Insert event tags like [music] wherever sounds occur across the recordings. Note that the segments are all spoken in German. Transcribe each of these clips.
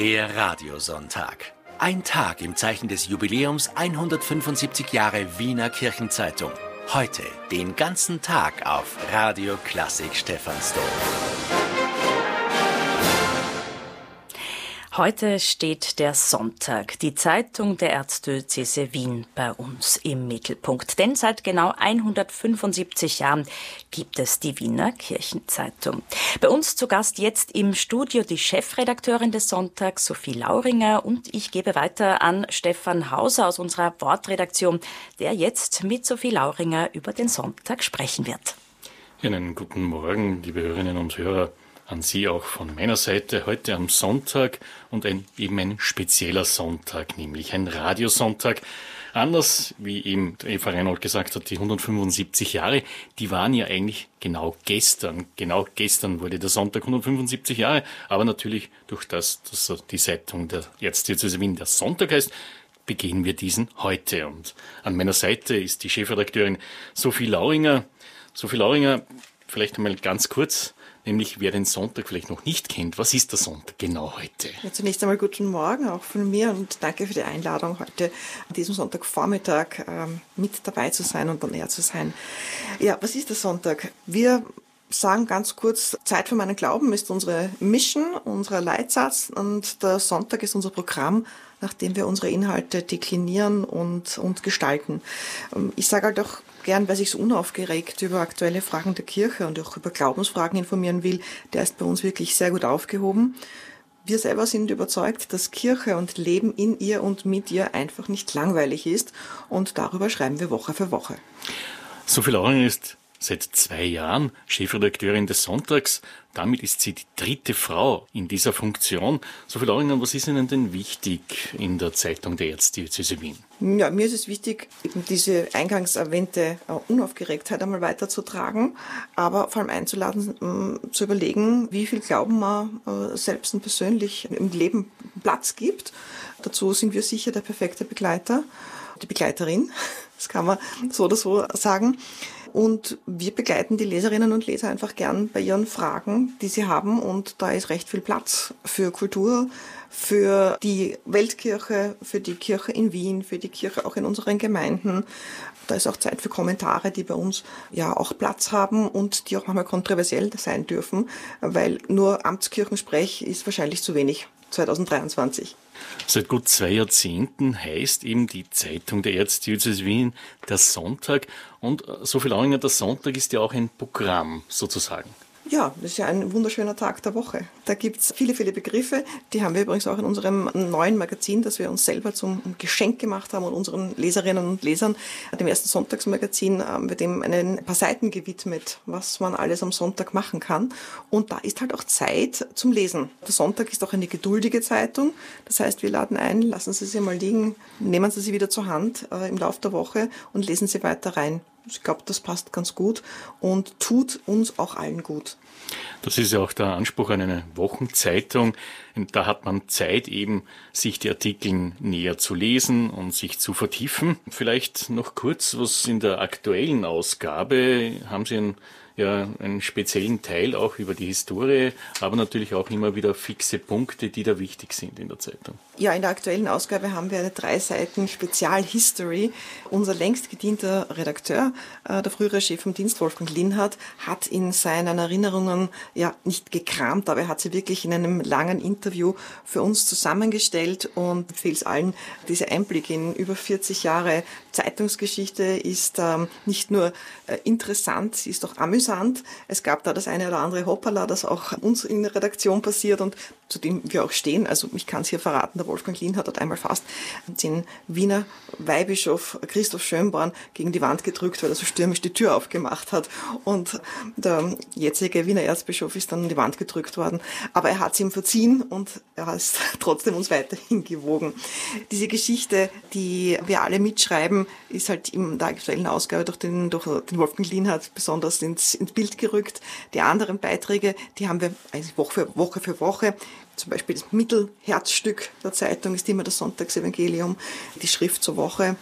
Der Radiosonntag. Ein Tag im Zeichen des Jubiläums 175 Jahre Wiener Kirchenzeitung. Heute den ganzen Tag auf Radio Klassik Stephansdom. Heute steht der Sonntag, die Zeitung der Erzdiözese Wien bei uns im Mittelpunkt. Denn seit genau 175 Jahren gibt es die Wiener Kirchenzeitung. Bei uns zu Gast jetzt im Studio die Chefredakteurin des Sonntags, Sophie Lauringer, und ich gebe weiter an Stefan Hauser aus unserer Wortredaktion, der jetzt mit Sophie Lauringer über den Sonntag sprechen wird. Einen guten Morgen, liebe Hörerinnen und Hörer an Sie auch von meiner Seite heute am Sonntag und ein, eben ein spezieller Sonntag, nämlich ein Radiosonntag. Anders, wie eben Eva Reinhold gesagt hat, die 175 Jahre, die waren ja eigentlich genau gestern. Genau gestern wurde der Sonntag 175 Jahre, aber natürlich durch das, dass die Zeitung der Erzdiözese Wien der Sonntag heißt, begehen wir diesen heute. Und an meiner Seite ist die Chefredakteurin Sophie Lauringer. Sophie Lauringer, vielleicht einmal ganz kurz, nämlich wer den Sonntag vielleicht noch nicht kennt. Was ist der Sonntag genau heute? Ja, zunächst einmal guten Morgen auch von mir und danke für die Einladung, heute an diesem Sonntagvormittag ähm, mit dabei zu sein und näher zu sein. Ja, was ist der Sonntag? Wir sagen ganz kurz, Zeit für meinen Glauben ist unsere Mission, unser Leitsatz und der Sonntag ist unser Programm, nachdem wir unsere Inhalte deklinieren und, und gestalten. Ähm, ich sage halt auch gern, wer sich so unaufgeregt über aktuelle Fragen der Kirche und auch über Glaubensfragen informieren will, der ist bei uns wirklich sehr gut aufgehoben. Wir selber sind überzeugt, dass Kirche und Leben in ihr und mit ihr einfach nicht langweilig ist und darüber schreiben wir Woche für Woche. So viel Ahnung ist seit zwei Jahren Chefredakteurin des Sonntags. Damit ist sie die dritte Frau in dieser Funktion. So viel Ahnung, was ist Ihnen denn wichtig in der Zeitung der Erzdiözese Wien? Ja, mir ist es wichtig, eben diese eingangs erwähnte äh, Unaufgeregtheit einmal weiterzutragen, aber vor allem einzuladen, zu überlegen, wie viel Glauben man äh, selbst und persönlich im Leben Platz gibt. Dazu sind wir sicher der perfekte Begleiter, die Begleiterin, das kann man so oder so sagen. Und wir begleiten die Leserinnen und Leser einfach gern bei ihren Fragen, die sie haben. Und da ist recht viel Platz für Kultur, für die Weltkirche, für die Kirche in Wien, für die Kirche auch in unseren Gemeinden. Da ist auch Zeit für Kommentare, die bei uns ja auch Platz haben und die auch manchmal kontroversiell sein dürfen, weil nur Amtskirchensprech ist wahrscheinlich zu wenig 2023. Seit gut zwei Jahrzehnten heißt eben die Zeitung der Erzdiözese Wien der Sonntag. Und äh, so viel länger, der Sonntag ist ja auch ein Programm sozusagen. Ja, das ist ja ein wunderschöner Tag der Woche. Da gibt's viele, viele Begriffe. Die haben wir übrigens auch in unserem neuen Magazin, das wir uns selber zum Geschenk gemacht haben und unseren Leserinnen und Lesern, dem ersten Sonntagsmagazin, haben wir dem ein paar Seiten gewidmet, was man alles am Sonntag machen kann. Und da ist halt auch Zeit zum Lesen. Der Sonntag ist auch eine geduldige Zeitung. Das heißt, wir laden ein, lassen Sie sie mal liegen, nehmen Sie sie wieder zur Hand äh, im Laufe der Woche und lesen Sie weiter rein. Ich glaube, das passt ganz gut und tut uns auch allen gut. Das ist ja auch der Anspruch an eine Wochenzeitung. Da hat man Zeit eben, sich die Artikel näher zu lesen und sich zu vertiefen. Vielleicht noch kurz, was in der aktuellen Ausgabe haben Sie ein ja einen speziellen Teil auch über die Historie, aber natürlich auch immer wieder fixe Punkte, die da wichtig sind in der Zeitung. Ja, in der aktuellen Ausgabe haben wir eine drei Seiten Spezial-History. Unser längst gedienter Redakteur, äh, der frühere Chef vom Dienst Wolfgang Linhardt, hat in seinen Erinnerungen ja nicht gekramt, aber er hat sie wirklich in einem langen Interview für uns zusammengestellt und empfehle es allen, dieser Einblick in über 40 Jahre Zeitungsgeschichte ist ähm, nicht nur äh, interessant, sie ist auch amüsant amüsant. Es gab da das eine oder andere Hoppala, das auch uns in der Redaktion passiert und zu dem wir auch stehen. Also ich kann es hier verraten, der Wolfgang Lienhardt hat einmal fast den Wiener Weihbischof Christoph Schönborn gegen die Wand gedrückt, weil er so stürmisch die Tür aufgemacht hat. Und der jetzige Wiener Erzbischof ist dann an die Wand gedrückt worden. Aber er hat es ihm verziehen und er ist [laughs] trotzdem uns weiterhin gewogen. Diese Geschichte, die wir alle mitschreiben, ist halt in der aktuellen Ausgabe durch den, durch den Wolfgang Lienhardt besonders ins ins Bild gerückt. Die anderen Beiträge, die haben wir also Woche für Woche für Woche. Zum Beispiel das Mittelherzstück der Zeitung ist immer das Sonntagsevangelium, die Schrift zur Woche.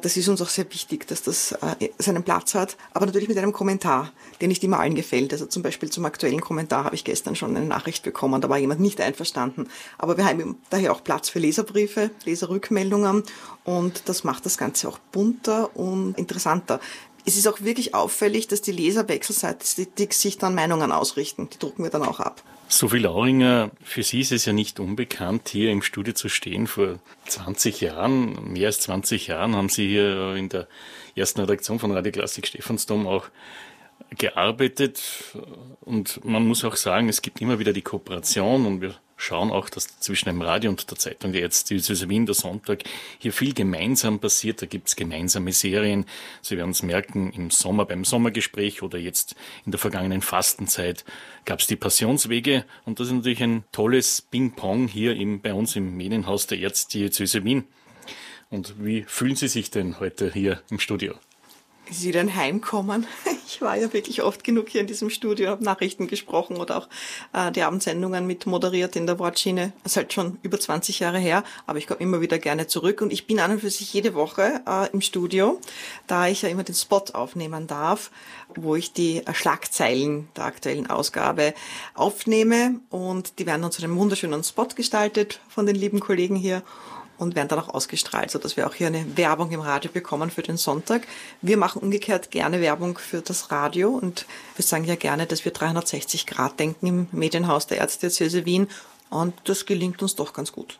Das ist uns auch sehr wichtig, dass das äh, seinen Platz hat, aber natürlich mit einem Kommentar, der nicht immer allen gefällt. Also zum Beispiel zum aktuellen Kommentar habe ich gestern schon eine Nachricht bekommen, da war jemand nicht einverstanden. Aber wir haben daher auch Platz für Leserbriefe, Leserrückmeldungen und das macht das Ganze auch bunter und interessanter. Es ist auch wirklich auffällig, dass die Leser wechselseitig sich dann Meinungen ausrichten. Die drucken wir dann auch ab. Sophie Lauringer, für Sie ist es ja nicht unbekannt, hier im Studio zu stehen. Vor 20 Jahren, mehr als 20 Jahren, haben Sie hier in der ersten Redaktion von Radio Klassik Stephansdom auch gearbeitet. Und man muss auch sagen, es gibt immer wieder die Kooperation und wir schauen auch, dass zwischen dem Radio und der Zeitung der Erzdiözese Wien, der Sonntag, hier viel gemeinsam passiert. Da gibt es gemeinsame Serien. Sie werden es merken, im Sommer beim Sommergespräch oder jetzt in der vergangenen Fastenzeit gab es die Passionswege. Und das ist natürlich ein tolles Ping-Pong hier im, bei uns im Medienhaus der Erzdiözese Wien. Und wie fühlen Sie sich denn heute hier im Studio? Wieder ein Heimkommen. [laughs] Ich war ja wirklich oft genug hier in diesem Studio, habe Nachrichten gesprochen oder auch äh, die Abendsendungen mit moderiert in der Wortschiene. Das ist halt schon über 20 Jahre her, aber ich komme immer wieder gerne zurück und ich bin an und für sich jede Woche äh, im Studio, da ich ja immer den Spot aufnehmen darf, wo ich die äh, Schlagzeilen der aktuellen Ausgabe aufnehme und die werden dann zu einem wunderschönen Spot gestaltet von den lieben Kollegen hier und werden dann auch ausgestrahlt, sodass wir auch hier eine Werbung im Radio bekommen für den Sonntag. Wir machen umgekehrt gerne Werbung für das Radio und wir sagen ja gerne, dass wir 360 Grad denken im Medienhaus der Erzdiözese Wien und das gelingt uns doch ganz gut.